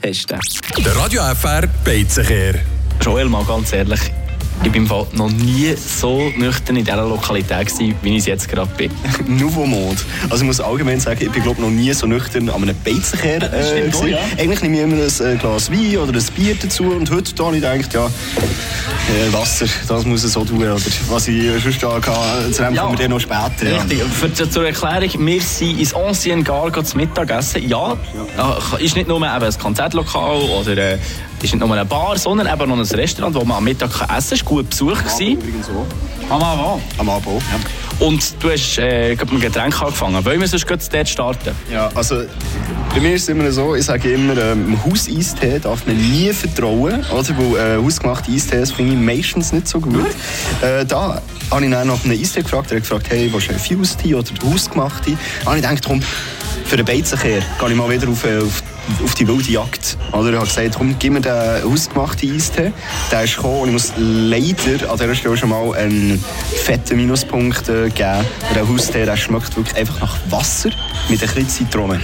testen. Der Radio FR Beizenkehr. Joel, mal ganz ehrlich, ich bin im Fall noch nie so nüchtern in dieser Lokalität gewesen, wie ich es jetzt gerade bin. Nouveau Monde. Also ich muss allgemein sagen, ich bin glaube noch nie so nüchtern an einem Beizenkehr äh, gewesen. ja. Eigentlich nehme ich immer ein äh, Glas Wein oder ein Bier dazu und heute da habe ich gedacht, ja, äh, Wasser, das muss es so tun. Oder was ich sonst da hatte, zu dem Ja. kommen wir dann noch später. Ja. Richtig. Für, zur Erklärung, wir sind ins Ancien Gar zu Mittagessen. Ja, äh, ist nicht nur eben ein Konzertlokal oder äh, ist nicht nur eine Bar, sondern eben noch ein Restaurant, wo man am Mittag essen kann. Es war gut Besuch. gewesen. Übrigens auch. Am Abend. Am Abend auch. Ja. Und du hast äh, gerade mit einem Getränk angefangen. Wollen wir sonst gerade dort starten? Ja, also bei mir ist es immer so, ich sage immer, ähm, Hauseistee darf man nie vertrauen, oder? Weil äh, hausgemachte Eistees finde ich meistens nicht so gut. Äh, da habe ich dann nach einem Eistee gefragt, er hat gefragt, hey, willst du einen Fused oder den hausgemachten? Dann habe ich gedacht, komm, für den Beizenkehr gehe ich mal wieder auf, äh, auf, auf die wilde Jagd. Oder? Ich habe gesagt, komm, gib mir den hausgemachten Eistee. Der ist gekommen und ich muss leider an dieser Stelle schon mal einen fetten Minuspunkt äh, geben. Der Haustee, der schmeckt wirklich einfach nach Wasser mit ein bisschen Zitrone.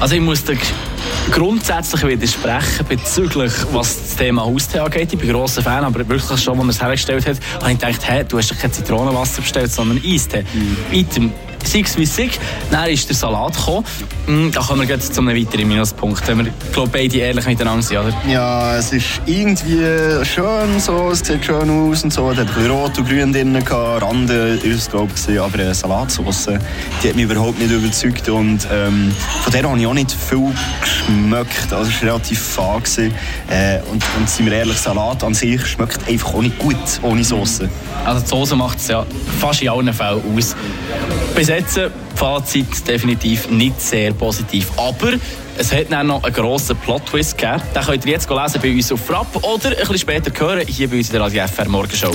Also ich muss dir grundsätzlich widersprechen bezüglich was das Thema Haustee angeht. Ich bin grosser Fan, aber wirklich schon, als er es hergestellt hat, habe ich gedacht, hey, du hast doch kein Zitronenwasser bestellt, sondern Eistee. Item. Six wie Six. Dann ist der Salat gekommen. Mm, Da kommen wir jetzt zu einem weiteren Minuspunkt, wenn wir, glaube beide ehrlich miteinander sind, oder? Ja, es ist irgendwie schön, so, es sieht schön aus und so. Es hat rot und grün drin, gehabt, Rande ist glaube ich, aber eine Salatsauce, die hat mich überhaupt nicht überzeugt und ähm, von der habe ich auch nicht viel geschmeckt. Also es war relativ fad. gewesen. Äh, und, und sind wir ehrlich, Salat an sich schmeckt einfach auch nicht gut, ohne Sauce. Also die Soße macht es ja fast in allen Fällen aus. Bis jetzt, Fazit definitiv nicht sehr positiv. Aber es hat dann noch einen grossen Plot-Twist gegeben. Den könnt ihr jetzt lesen bei uns auf Frapp oder ein bisschen später hören, hier bei uns in der Radio FR Morgenshow.